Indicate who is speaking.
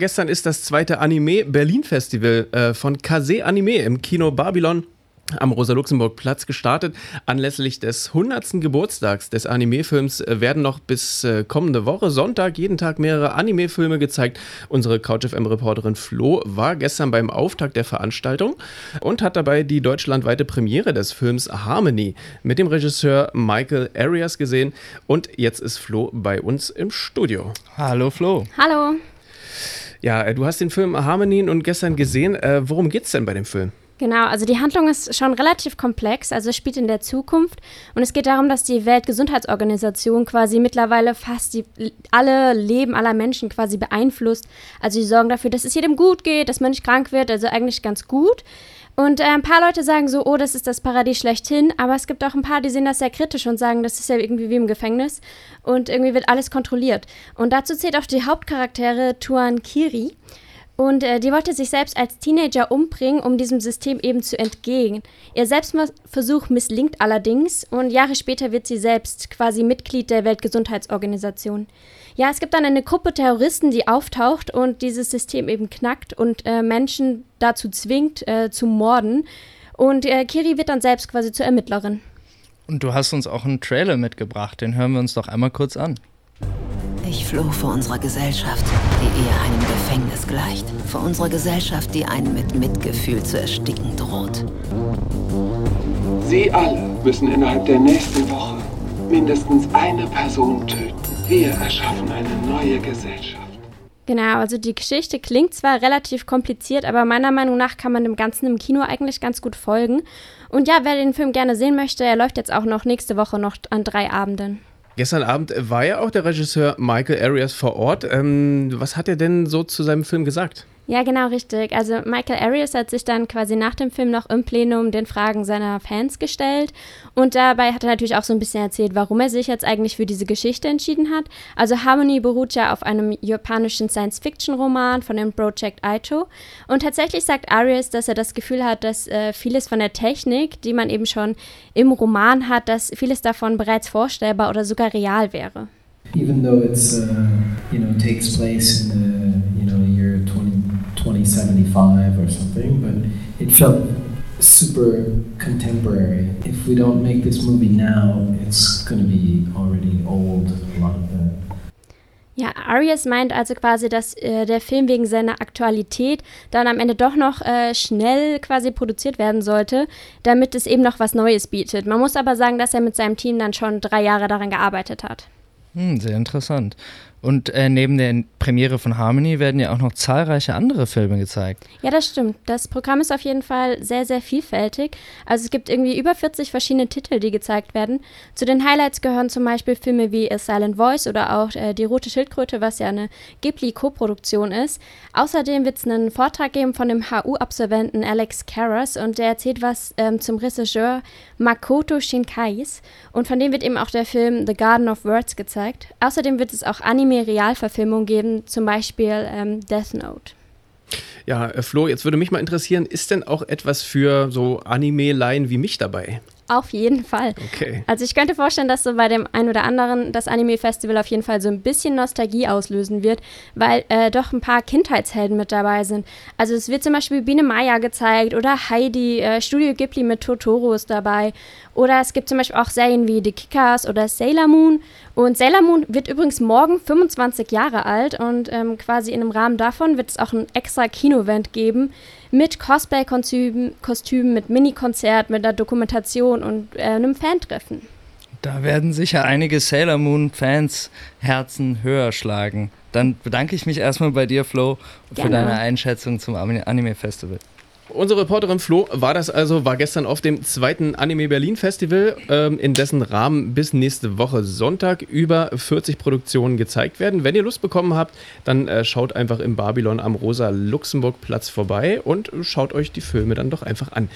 Speaker 1: Gestern ist das zweite Anime Berlin Festival äh, von Kase Anime im Kino Babylon am Rosa-Luxemburg-Platz gestartet. Anlässlich des 100. Geburtstags des Anime-Films äh, werden noch bis äh, kommende Woche Sonntag jeden Tag mehrere Anime-Filme gezeigt. Unsere CouchFM-Reporterin Flo war gestern beim Auftakt der Veranstaltung und hat dabei die deutschlandweite Premiere des Films Harmony mit dem Regisseur Michael Arias gesehen. Und jetzt ist Flo bei uns im Studio.
Speaker 2: Hallo Flo.
Speaker 3: Hallo.
Speaker 1: Ja, äh, du hast den Film Harmony und gestern gesehen. Äh, worum geht's denn bei dem Film?
Speaker 3: Genau, also die Handlung ist schon relativ komplex, also es spielt in der Zukunft und es geht darum, dass die Weltgesundheitsorganisation quasi mittlerweile fast die, alle Leben aller Menschen quasi beeinflusst. Also sie sorgen dafür, dass es jedem gut geht, dass man nicht krank wird, also eigentlich ganz gut. Und äh, ein paar Leute sagen so, oh, das ist das Paradies schlechthin, aber es gibt auch ein paar, die sehen das sehr kritisch und sagen, das ist ja irgendwie wie im Gefängnis und irgendwie wird alles kontrolliert. Und dazu zählt auch die Hauptcharaktere Tuan Kiri. Und äh, die wollte sich selbst als Teenager umbringen, um diesem System eben zu entgehen. Ihr Selbstversuch misslingt allerdings und Jahre später wird sie selbst quasi Mitglied der Weltgesundheitsorganisation. Ja, es gibt dann eine Gruppe Terroristen, die auftaucht und dieses System eben knackt und äh, Menschen dazu zwingt, äh, zu morden. Und äh, Kiri wird dann selbst quasi zur Ermittlerin.
Speaker 2: Und du hast uns auch einen Trailer mitgebracht, den hören wir uns doch einmal kurz an.
Speaker 4: Ich floh vor unserer Gesellschaft, die eher einem Gefängnis gleicht. Vor unserer Gesellschaft, die einen mit Mitgefühl zu ersticken droht.
Speaker 5: Sie alle müssen innerhalb der nächsten Woche mindestens eine Person töten. Wir erschaffen eine neue Gesellschaft.
Speaker 3: Genau, also die Geschichte klingt zwar relativ kompliziert, aber meiner Meinung nach kann man dem Ganzen im Kino eigentlich ganz gut folgen. Und ja, wer den Film gerne sehen möchte, er läuft jetzt auch noch nächste Woche noch an drei Abenden.
Speaker 1: Gestern Abend war ja auch der Regisseur Michael Arias vor Ort. Ähm, was hat er denn so zu seinem Film gesagt?
Speaker 3: Ja, genau richtig. Also Michael Arias hat sich dann quasi nach dem Film noch im Plenum den Fragen seiner Fans gestellt und dabei hat er natürlich auch so ein bisschen erzählt, warum er sich jetzt eigentlich für diese Geschichte entschieden hat. Also Harmony beruht ja auf einem japanischen Science-Fiction-Roman von dem Project Aito und tatsächlich sagt Arias, dass er das Gefühl hat, dass äh, vieles von der Technik, die man eben schon im Roman hat, dass vieles davon bereits vorstellbar oder sogar real wäre.
Speaker 6: Even though it's uh, you know takes place in the 2075 or something, but it felt super contemporary. If we don't make this movie now, it's going to be already old, a lot of that.
Speaker 3: Ja, Arias meint also quasi, dass äh, der Film wegen seiner Aktualität dann am Ende doch noch äh, schnell quasi produziert werden sollte, damit es eben noch was Neues bietet. Man muss aber sagen, dass er mit seinem Team dann schon drei Jahre daran gearbeitet hat.
Speaker 2: Hm, sehr interessant. Und äh, neben der Premiere von Harmony werden ja auch noch zahlreiche andere Filme gezeigt.
Speaker 3: Ja, das stimmt. Das Programm ist auf jeden Fall sehr, sehr vielfältig. Also es gibt irgendwie über 40 verschiedene Titel, die gezeigt werden. Zu den Highlights gehören zum Beispiel Filme wie A Silent Voice oder auch äh, Die Rote Schildkröte, was ja eine Ghibli-Koproduktion ist. Außerdem wird es einen Vortrag geben von dem HU-Absolventen Alex Karras und der erzählt was ähm, zum Regisseur Makoto Shinkais. Und von dem wird eben auch der Film The Garden of Words gezeigt. Außerdem wird es auch Anime Anime-Realverfilmung geben, zum Beispiel ähm, Death Note.
Speaker 1: Ja, äh, Flo, jetzt würde mich mal interessieren, ist denn auch etwas für so Anime-Laien wie mich dabei?
Speaker 3: Auf jeden Fall.
Speaker 1: Okay.
Speaker 3: Also ich könnte vorstellen, dass so bei dem ein oder anderen das Anime-Festival auf jeden Fall so ein bisschen Nostalgie auslösen wird, weil äh, doch ein paar Kindheitshelden mit dabei sind. Also es wird zum Beispiel Biene Maya gezeigt oder Heidi, äh, Studio Ghibli mit Totoro ist dabei. Oder es gibt zum Beispiel auch Serien wie The Kickers oder Sailor Moon. Und Sailor Moon wird übrigens morgen 25 Jahre alt und ähm, quasi in einem Rahmen davon wird es auch ein extra Kino-Event geben mit Cosplay-Kostümen, Kostümen, mit Mini-Konzert, mit einer Dokumentation und äh, einem Fantreffen.
Speaker 2: Da werden sicher einige Sailor Moon-Fans Herzen höher schlagen. Dann bedanke ich mich erstmal bei dir, Flo, für
Speaker 3: Gerne.
Speaker 2: deine Einschätzung zum Anime-Festival.
Speaker 1: Unsere Reporterin Flo war das also, war gestern auf dem zweiten Anime Berlin Festival, ähm, in dessen Rahmen bis nächste Woche Sonntag über 40 Produktionen gezeigt werden. Wenn ihr Lust bekommen habt, dann äh, schaut einfach im Babylon am Rosa Luxemburg Platz vorbei und schaut euch die Filme dann doch einfach an.